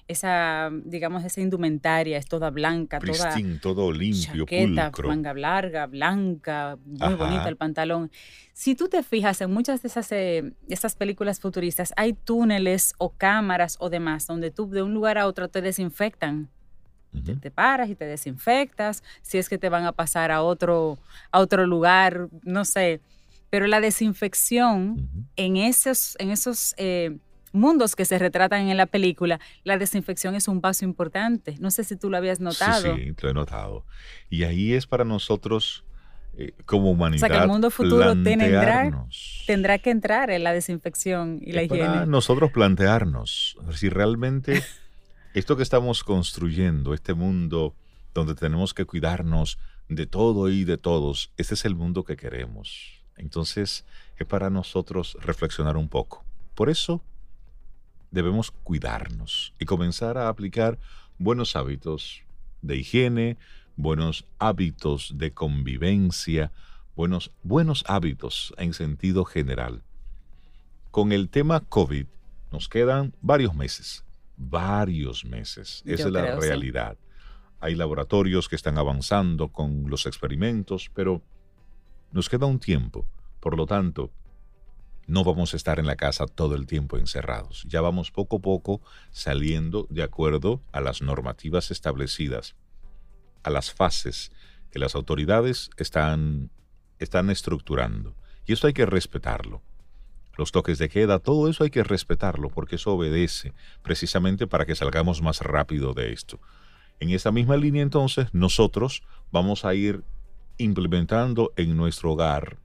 esa, digamos, esa indumentaria es toda blanca, toda todo limpio, chaqueta, manga larga, blanca, muy bonita el pantalón. Si tú te fijas en muchas de esas, eh, esas películas futuristas, hay túneles o cámaras o demás donde tú de un lugar a otro te desinfectan. te, paras y te desinfectas, si es que te van a pasar a otro, a otro lugar, no sé. Pero la desinfección en esos, en esos eh, mundos que se retratan en la película, la desinfección es un paso importante. No sé si tú lo habías notado. Sí, lo he notado. Y ahí es para nosotros eh, como humanidad. O sea, que el mundo futuro tendrá, tendrá que entrar en la desinfección y la higiene. Para nosotros plantearnos si realmente esto que estamos construyendo, este mundo donde tenemos que cuidarnos de todo y de todos, ese es el mundo que queremos. Entonces, es para nosotros reflexionar un poco. Por eso, debemos cuidarnos y comenzar a aplicar buenos hábitos de higiene, buenos hábitos de convivencia, buenos, buenos hábitos en sentido general. Con el tema COVID nos quedan varios meses, varios meses. Esa es la realidad. Hay laboratorios que están avanzando con los experimentos, pero nos queda un tiempo. Por lo tanto, no vamos a estar en la casa todo el tiempo encerrados. Ya vamos poco a poco saliendo de acuerdo a las normativas establecidas, a las fases que las autoridades están, están estructurando. Y eso hay que respetarlo. Los toques de queda, todo eso hay que respetarlo porque eso obedece precisamente para que salgamos más rápido de esto. En esa misma línea entonces nosotros vamos a ir implementando en nuestro hogar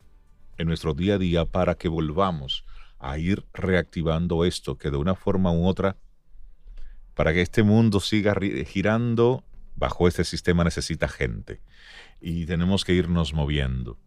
en nuestro día a día para que volvamos a ir reactivando esto, que de una forma u otra, para que este mundo siga girando bajo este sistema necesita gente y tenemos que irnos moviendo.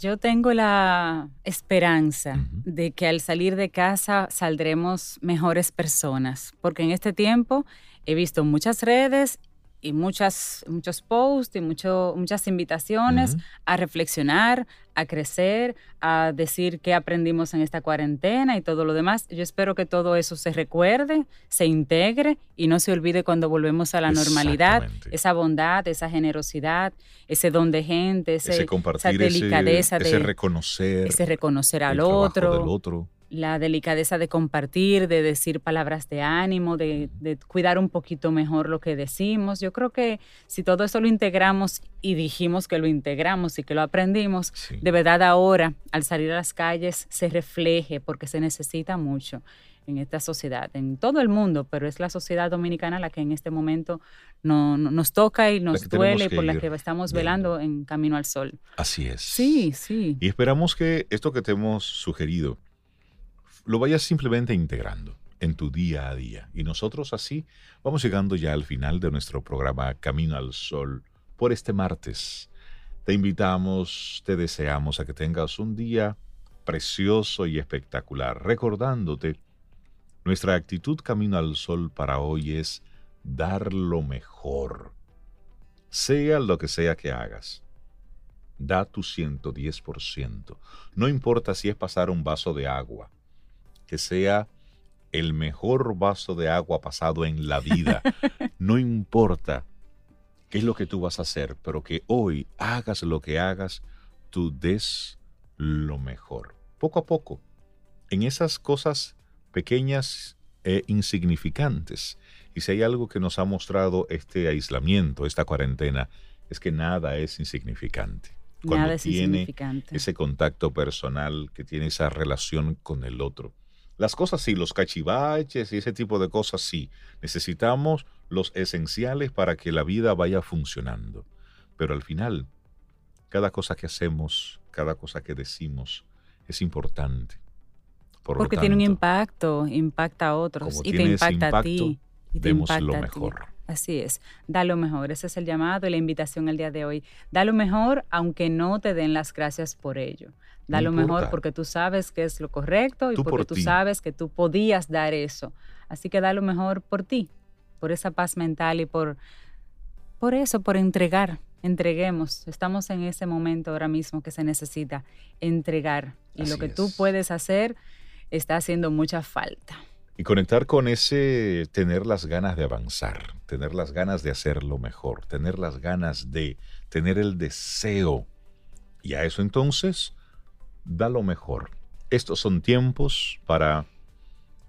Yo tengo la esperanza de que al salir de casa saldremos mejores personas, porque en este tiempo he visto muchas redes y muchas, muchos posts y mucho, muchas invitaciones a reflexionar, a crecer, a decir qué aprendimos en esta cuarentena y todo lo demás. Yo espero que todo eso se recuerde, se integre y no se olvide cuando volvemos a la normalidad. Esa bondad, esa generosidad, ese don de gente, ese, esa delicadeza, ese, de, reconocer, ese reconocer al otro. Del otro la delicadeza de compartir, de decir palabras de ánimo, de, cuidar un poquito mejor lo que decimos. Yo creo que si todo eso lo integramos y dijimos que lo integramos y que lo aprendimos, de verdad ahora al salir a las calles se refleje porque se necesita mucho en esta sociedad, en todo el mundo, pero es la sociedad dominicana la que en este momento no, nos toca y nos duele y por la que estamos velando en Camino al Sol. Así es. Sí, sí. Y esperamos que esto que te hemos sugerido lo vayas simplemente integrando en tu día a día. Y nosotros así vamos llegando ya al final de nuestro programa Camino al Sol por este martes. Te invitamos, te deseamos a que tengas un día precioso y espectacular, recordándote, nuestra actitud Camino al Sol para hoy es dar lo mejor, sea lo que sea que hagas. Da tu 110%. No importa si es pasar un vaso de agua, que sea el mejor vaso de agua pasado en la vida. No importa qué es lo que tú vas a hacer, pero que hoy hagas lo que hagas, tú des lo mejor. Poco a poco, en esas cosas pequeñas e insignificantes. Y si hay algo que nos ha mostrado este aislamiento, esta cuarentena, es que nada es insignificante. Cuando nada es tiene insignificante. ese contacto personal, que tiene esa relación con el otro. Las cosas sí, los cachivaches y ese tipo de cosas sí. Necesitamos los esenciales para que la vida vaya funcionando. Pero al final, cada cosa que hacemos, cada cosa que decimos, es importante. Porque tiene un impacto, impacta a otros y te impacta a ti. Y te impacta lo mejor. Así es, da lo mejor. Ese es el llamado y la invitación el día de hoy. Da lo mejor aunque no te den las gracias por ello. Da lo mejor porque tú sabes que es lo correcto y porque tú sabes que tú podías dar eso. Así que da lo mejor por ti, por esa paz mental y por, por eso, por entregar. Entreguemos. Estamos en ese momento ahora mismo que se necesita entregar. Y lo que tú puedes hacer está haciendo mucha falta. Y conectar con ese tener las ganas de avanzar, tener las ganas de hacerlo mejor, tener las ganas de tener el deseo. Y a eso entonces da lo mejor. Estos son tiempos para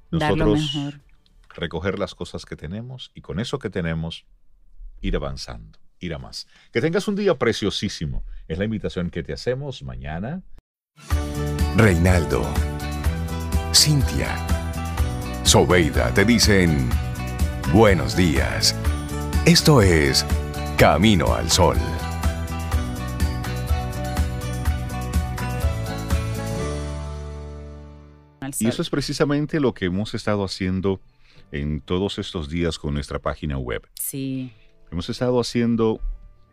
nosotros recoger las cosas que tenemos y con eso que tenemos ir avanzando, ir a más. Que tengas un día preciosísimo. Es la invitación que te hacemos mañana. Reinaldo, Cintia, Sobeida te dicen buenos días. Esto es Camino al Sol. Y eso es precisamente lo que hemos estado haciendo en todos estos días con nuestra página web. Sí. Hemos estado haciendo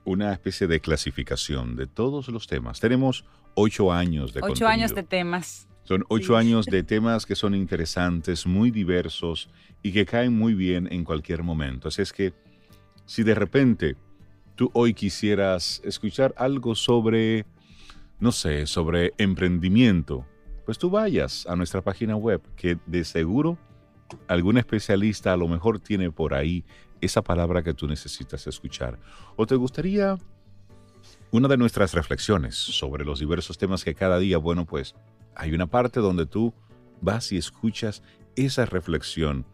una especie de clasificación de todos los temas. Tenemos ocho años de Ocho años de temas. Son ocho años de temas que son interesantes, muy diversos y que caen muy bien en cualquier momento. Así es que si de repente tú hoy quisieras escuchar algo sobre, no sé, sobre emprendimiento, pues tú vayas a nuestra página web, que de seguro algún especialista a lo mejor tiene por ahí esa palabra que tú necesitas escuchar. ¿O te gustaría una de nuestras reflexiones sobre los diversos temas que cada día, bueno, pues hay una parte donde tú vas y escuchas esa reflexión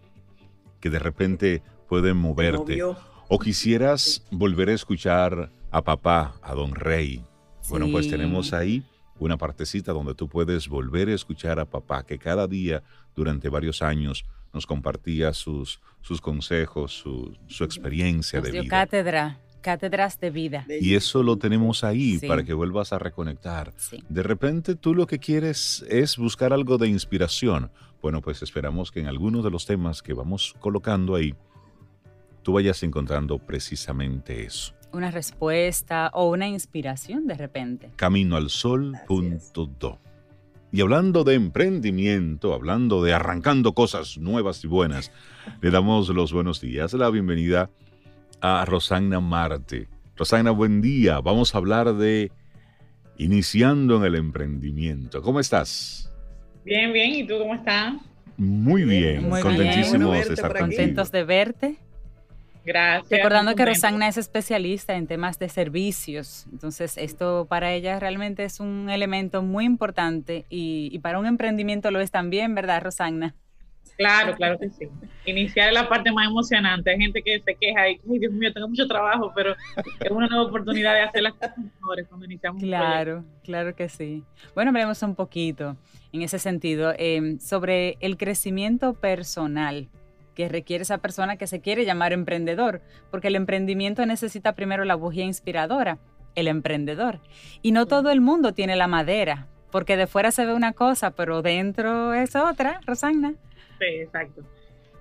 que de repente puede moverte. O quisieras volver a escuchar a papá, a don Rey. Bueno, pues tenemos ahí una partecita donde tú puedes volver a escuchar a papá, que cada día durante varios años nos compartía sus, sus consejos, su, su experiencia de vida. Cátedra, cátedras de vida. Y eso lo tenemos ahí para que vuelvas a reconectar. De repente tú lo que quieres es buscar algo de inspiración. Bueno, pues esperamos que en algunos de los temas que vamos colocando ahí, tú vayas encontrando precisamente eso una respuesta o una inspiración de repente. Camino al Sol.do. Y hablando de emprendimiento, hablando de arrancando cosas nuevas y buenas, le damos los buenos días, la bienvenida a Rosana Marte. Rosana, buen día. Vamos a hablar de iniciando en el emprendimiento. ¿Cómo estás? Bien, bien. ¿Y tú cómo estás? Muy bien. Contentísimos de estar Contentos de verte Gracias. Recordando que Rosana es especialista en temas de servicios, entonces esto para ella realmente es un elemento muy importante y, para un emprendimiento lo es también, ¿verdad, Rosana? Claro, claro que sí. Iniciar es la parte más emocionante. Hay gente que se queja y, ay, Dios mío, tengo mucho trabajo, pero es una nueva oportunidad de hacer las cosas mejores cuando iniciamos. Claro, claro que sí. Bueno, hablemos un poquito en ese sentido eh, sobre el crecimiento personal que requiere esa persona que se quiere llamar emprendedor, porque el emprendimiento necesita primero la bujía inspiradora, el emprendedor. Y no todo el mundo tiene la madera, porque de fuera se ve una cosa, pero dentro es otra, Rosana. Exacto.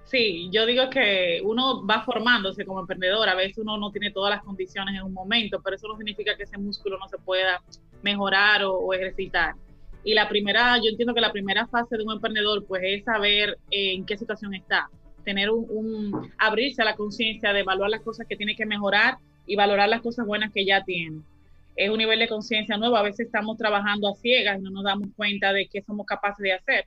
Sí, yo digo que uno va formándose como emprendedor, a veces uno no tiene todas las condiciones en un momento, pero eso no significa que ese músculo no se pueda mejorar o, ejercitar. Y la primera, yo entiendo que la primera fase de un emprendedor pues es saber en qué situación está tener un, abrirse a la conciencia de evaluar las cosas que tiene que mejorar y valorar las cosas buenas que ya tiene. Es un nivel de conciencia nuevo, a veces estamos trabajando a ciegas y no nos damos cuenta de qué somos capaces de hacer.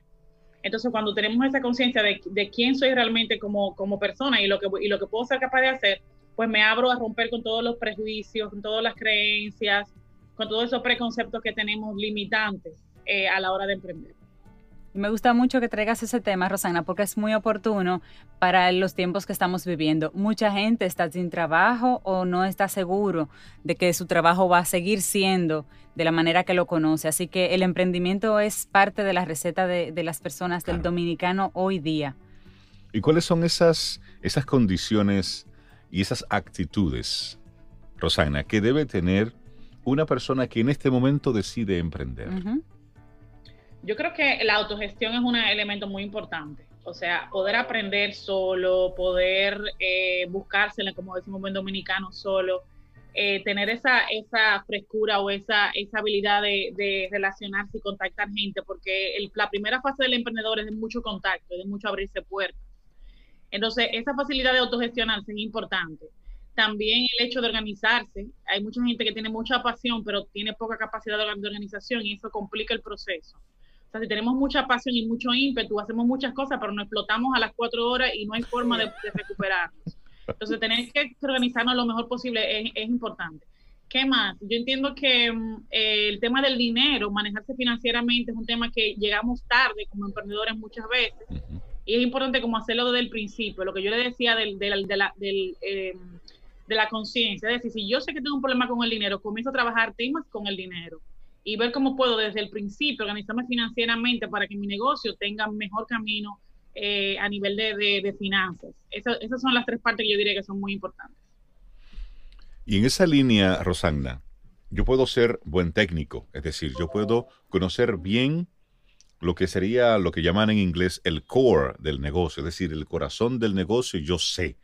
Entonces, cuando tenemos esa conciencia de, quién soy realmente como, como persona y lo, que, y lo que puedo ser capaz de hacer, pues me abro a romper con todos los prejuicios, con todas las creencias, con todos esos preconceptos que tenemos limitantes eh, a la hora de emprender. Me gusta mucho que traigas ese tema, Rosana, porque es muy oportuno para los tiempos que estamos viviendo. Mucha gente está sin trabajo o no está seguro de que su trabajo va a seguir siendo de la manera que lo conoce. Así que el emprendimiento es parte de la receta de, las personas del dominicano hoy día. ¿Y cuáles son esas, esas condiciones y esas actitudes, Rosana, que debe tener una persona que en este momento decide emprender? Yo creo que la autogestión es un elemento muy importante. O sea, poder aprender solo, poder eh, buscársela, como decimos en dominicano, solo, eh, tener esa, esa frescura o esa, esa habilidad de, relacionarse y contactar gente, porque la primera fase del emprendedor es de mucho contacto, de mucho abrirse puertas. Entonces, esa facilidad de autogestionarse es importante. También el hecho de organizarse. Hay mucha gente que tiene mucha pasión, pero tiene poca capacidad de organización y eso complica el proceso. O sea, si tenemos mucha pasión y mucho ímpetu, hacemos muchas cosas, pero nos explotamos a las cuatro horas y no hay forma de, recuperarnos. Entonces, tener que organizarnos lo mejor posible es, es importante. ¿Qué más? Yo entiendo que mm, el tema del dinero, manejarse financieramente es un tema que llegamos tarde como emprendedores muchas veces y es importante como hacerlo desde el principio. Lo que yo le decía del, del, de la, del, em, de la conciencia, es decir, si yo sé que tengo un problema con el dinero, comienzo a trabajar temas con el dinero y ver cómo puedo desde el principio organizarme financieramente para que mi negocio tenga mejor camino eh, a nivel de, finanzas. esas son las tres partes que yo diría que son muy importantes. Y en esa línea, Rosagna, yo puedo ser buen técnico, es decir, yo puedo conocer bien lo que sería lo que llaman en inglés el core del negocio, es decir, el corazón del negocio, yo sé.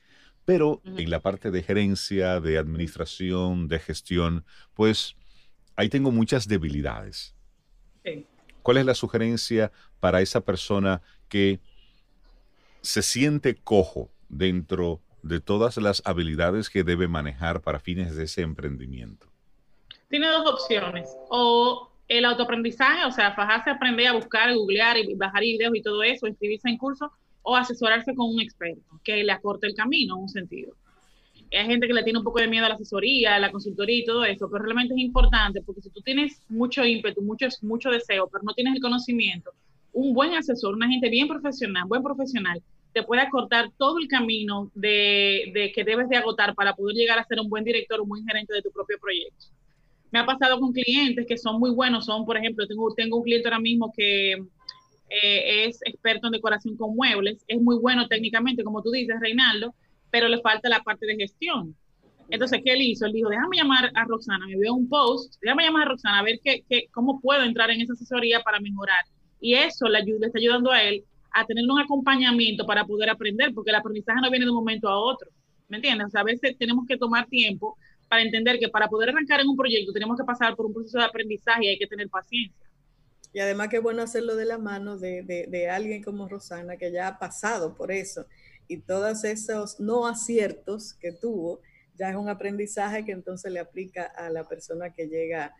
Pero en la parte de gerencia, de administración, de gestión, pues ahí tengo muchas debilidades. ¿Cuál es la sugerencia para esa persona que se siente cojo dentro de todas las habilidades que debe manejar para fines de ese emprendimiento? Tiene dos opciones. O el autoaprendizaje, o sea, fajarse a aprender a buscar, googlear y bajar videos y todo eso, inscribirse en cursos, o asesorarse con un experto que le acorte el camino en un sentido hay gente que le tiene un poco de miedo a la asesoría, a la consultoría y todo eso, pero realmente es importante porque si tú tienes mucho ímpetu, mucho, mucho deseo, pero no tienes el conocimiento, un buen asesor, una gente bien profesional, buen profesional, te puede acortar todo el camino de, que debes de agotar para poder llegar a ser un buen director, un buen gerente de tu propio proyecto. Me ha pasado con clientes que son muy buenos, son, por ejemplo, tengo, tengo un cliente ahora mismo que eh, es experto en decoración con muebles, es muy bueno técnicamente, como tú dices, Reinaldo, pero le falta la parte de gestión. Entonces, ¿qué él hizo? Él dijo, déjame llamar a Roxana, me vio un post, déjame llamar a Roxana a ver qué, qué, cómo puedo entrar en esa asesoría para mejorar. Y eso le, ayuda, le está ayudando a él a tener un acompañamiento para poder aprender, porque el aprendizaje no viene de un momento a otro. ¿Me entiendes? O a veces tenemos que tomar tiempo para entender que para poder arrancar en un proyecto tenemos que pasar por un proceso de aprendizaje y hay que tener paciencia. Y además que bueno hacerlo de la mano de, de, de alguien como Rosana, que ya ha pasado por eso y todos esos no aciertos que tuvo, ya es un aprendizaje que entonces le aplica a la persona que llega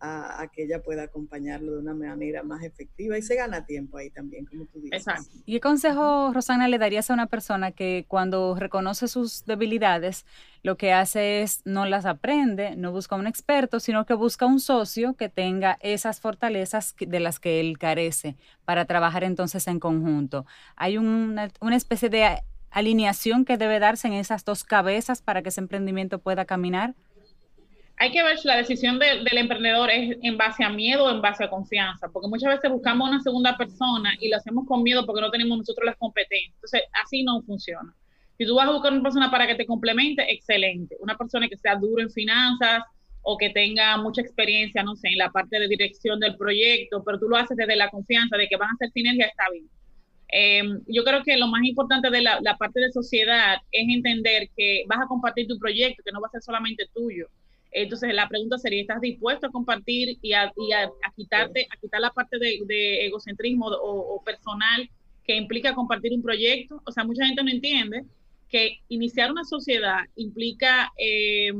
a, que ella pueda acompañarlo de una manera más efectiva y se gana tiempo ahí también, como tú dices. Exacto. ¿Y qué consejo, Rosana, le darías a una persona que cuando reconoce sus debilidades, lo que hace es no las aprende, no busca un experto, sino que busca un socio que tenga esas fortalezas de las que él carece para trabajar entonces en conjunto? Hay una, una especie de alineación que debe darse en esas dos cabezas para que ese emprendimiento pueda caminar hay que ver si la decisión del emprendedor es en base a miedo o en base a confianza, porque muchas veces buscamos una segunda persona y lo hacemos con miedo porque no tenemos nosotros las competencias. Entonces, así no funciona. Si tú vas a buscar una persona para que te complemente, excelente. Una persona que sea duro en finanzas o que tenga mucha experiencia, no sé, en la parte de dirección del proyecto, pero tú lo haces desde la confianza de que van a hacer sinergia, está bien. Em, yo creo que lo más importante de la, la parte de sociedad es entender que vas a compartir tu proyecto, que no va a ser solamente tuyo entonces la pregunta sería, ¿estás dispuesto a compartir y a, quitarte, a quitar la parte de, egocentrismo o, personal que implica compartir un proyecto? O sea, mucha gente no entiende que iniciar una sociedad implica eh,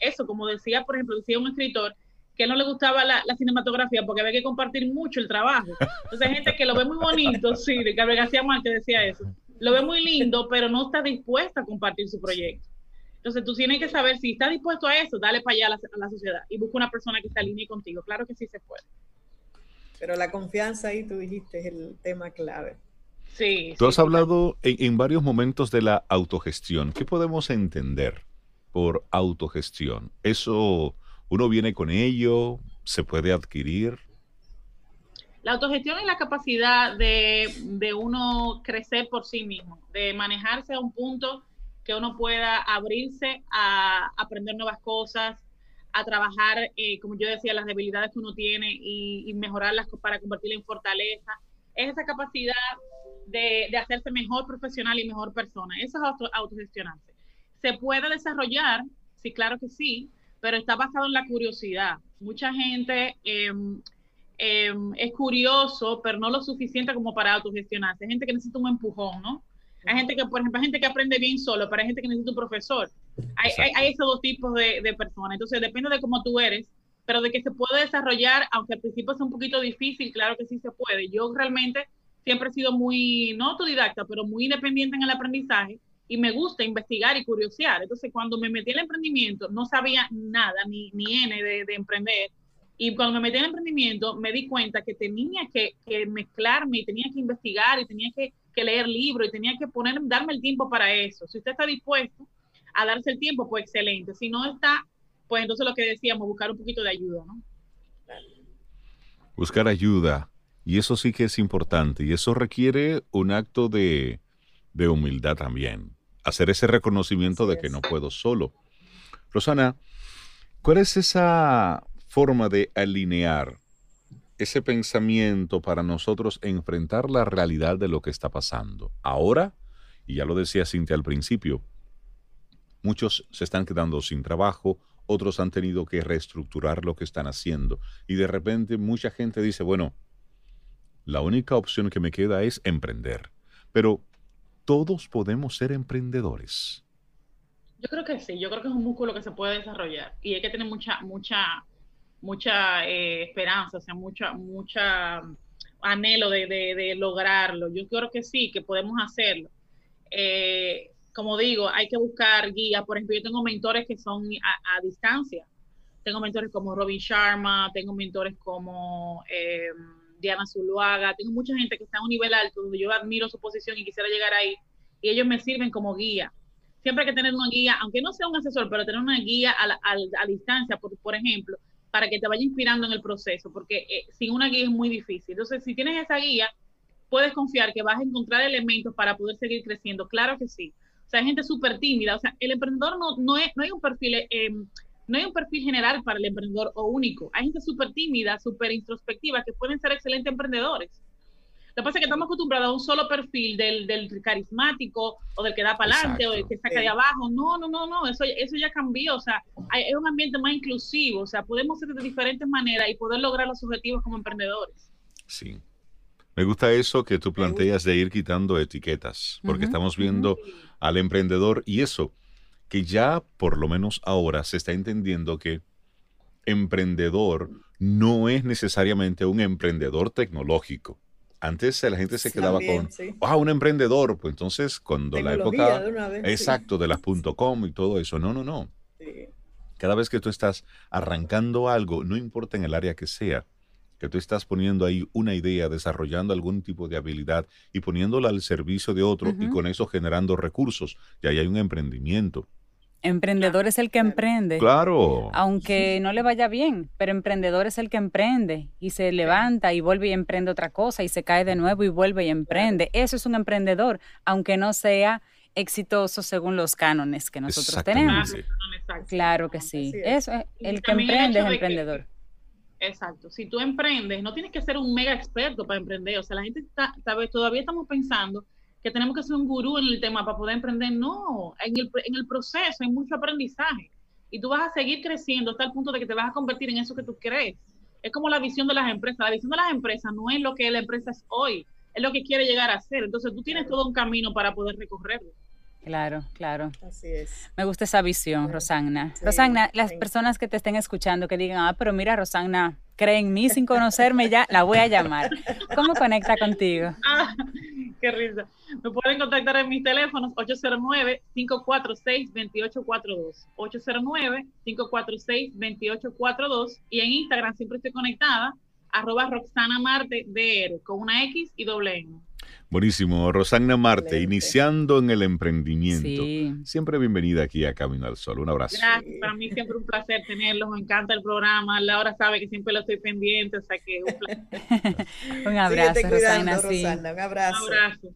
eso, como decía, por ejemplo, decía un escritor, que no le gustaba la, cinematografía porque había que compartir mucho el trabajo. Entonces hay gente que lo ve muy bonito, sí, de Gabriel García Márquez decía eso, lo ve muy lindo, pero no está dispuesta a compartir su proyecto. Entonces tú tienes que saber si está dispuesto a eso, dale para allá a la, sociedad y busca una persona que se alinee contigo. Claro que sí se puede. Pero la confianza ahí, tú dijiste, es el tema clave. Sí. Tú has hablado en, varios momentos de la autogestión. ¿Qué podemos entender por autogestión? ¿Eso uno viene con ello? ¿Se puede adquirir? La autogestión es la capacidad de, de uno crecer por sí mismo, de manejarse a un punto que uno pueda abrirse a aprender nuevas cosas, a trabajar, eh, como yo decía, las debilidades que uno tiene y, mejorarlas para convertirlas en fortaleza. Es esa capacidad de, hacerse mejor profesional y mejor persona. Eso es auto, autogestionarse. ¿Se puede desarrollar? Sí, claro que sí, pero está basado en la curiosidad. Mucha gente em, em, es curioso, pero no lo suficiente como para autogestionarse. Hay gente que necesita un empujón, ¿no? Hay gente que, por ejemplo, hay gente que aprende bien solo, pero hay gente que necesita un profesor. Hay, hay, esos dos tipos de, de, personas. Entonces, depende de cómo tú eres, pero de que se puede desarrollar, aunque al principio es un poquito difícil, claro que sí se puede. Yo realmente siempre he sido muy, no autodidacta, pero muy independiente en el aprendizaje y me gusta investigar y curiosear. Entonces, cuando me metí en el emprendimiento, no sabía nada, ni, ni N de, de emprender. Y cuando me metí en el emprendimiento, me di cuenta que tenía que, que mezclarme y tenía que investigar y tenía que que leer libros y tenía que poner, darme el tiempo para eso. Si usted está dispuesto a darse el tiempo, pues excelente. Si no está, pues entonces lo que decíamos, buscar un poquito de ayuda, ¿no? Buscar ayuda. Y eso sí que es importante. Y eso requiere un acto de, de humildad también. Hacer ese reconocimiento de que no puedo solo. Rosana, ¿cuál es esa forma de alinear ese pensamiento para nosotros enfrentar la realidad de lo que está pasando. Ahora, y ya lo decía Cintia al principio, muchos se están quedando sin trabajo, otros han tenido que reestructurar lo que están haciendo y de repente mucha gente dice, bueno, la única opción que me queda es emprender. Pero todos podemos ser emprendedores. Yo creo que sí, yo creo que es un músculo que se puede desarrollar y hay que tener mucha, mucha mucha eh, esperanza, o sea, mucha, mucha anhelo de, lograrlo. Yo creo que sí, que podemos hacerlo. Eh, como digo, hay que buscar guías. Por ejemplo, yo tengo mentores que son a, distancia. Tengo mentores como Robin Sharma, tengo mentores como eh, Diana Zuluaga, tengo mucha gente que está a un nivel alto donde yo admiro su posición y quisiera llegar ahí. Y ellos me sirven como guía. Siempre hay que tener una guía, aunque no sea un asesor, pero tener una guía a, a distancia, por, por ejemplo, para que te vaya inspirando en el proceso, porque eh, sin una guía es muy difícil. Entonces, si tienes esa guía, puedes confiar que vas a encontrar elementos para poder seguir creciendo. Claro que sí. O sea, hay gente súper tímida. O sea, el emprendedor no, no, es, no hay un perfil... Eh, no hay un perfil general para el emprendedor o único. Hay gente súper tímida, súper introspectiva, que pueden ser excelentes emprendedores. Lo que pasa es que estamos acostumbrados a un solo perfil del, del carismático o del que da para adelante o del que saca de abajo. No, no, no, no, eso, eso ya cambió. O sea, hay, es un ambiente más inclusivo. O sea, podemos ser de diferentes maneras y poder lograr los objetivos como emprendedores. Sí. Me gusta eso que tú planteas de ir quitando etiquetas, porque estamos viendo al emprendedor y eso, que ya por lo menos ahora se está entendiendo que emprendedor no es necesariamente un emprendedor tecnológico. Antes la gente se quedaba con, ah, un emprendedor. Pues entonces, cuando la época. exacto, de las .com y todo eso. No, no, no. Cada vez que tú estás arrancando algo, no importa en el área que sea, que tú estás poniendo ahí una idea, desarrollando algún tipo de habilidad y poniéndola al servicio de otro y con eso generando recursos, y ahí hay un emprendimiento. Emprendedor es el que emprende. Claro. Aunque no le vaya bien, pero emprendedor es el que emprende y se levanta y vuelve y emprende otra cosa y se cae de nuevo y vuelve y emprende. Eso es un emprendedor, aunque no sea exitoso según los cánones que nosotros tenemos. Claro que sí. Eso es, el que emprende es emprendedor. Exacto. Si tú emprendes, no tienes que ser un mega experto para emprender. O sea, la gente está, todavía estamos pensando que tenemos que ser un gurú en el tema para poder emprender. No, en el, en el proceso hay mucho aprendizaje y tú vas a seguir creciendo hasta el punto de que te vas a convertir en eso que tú crees. Es como la visión de las empresas. La visión de las empresas no es lo que la empresa es hoy, es lo que quiere llegar a ser. Entonces tú tienes todo un camino para poder recorrerlo. Claro, claro. Así es. Me gusta esa visión, Rosanna. Rosanna, las personas que te estén escuchando que digan, ah, pero mira, Rosanna, cree en mí sin conocerme ya, la voy a llamar. ¿Cómo conecta contigo? Ah, qué risa. Me pueden contactar en mis teléfonos 809-546-2842. 809-546-2842. Y en Instagram siempre estoy conectada, arroba Roxana Marte DR, con una X y doble N. Buenísimo. Rosagna Marte, iniciando en el emprendimiento. Siempre bienvenida aquí a Camino al Sol. Un abrazo. Gracias. Para mí siempre un placer tenerlos. Me encanta el programa. Laura sabe que siempre lo estoy pendiente. O sea que un, un abrazo, Rosagna. Un abrazo. Un abrazo.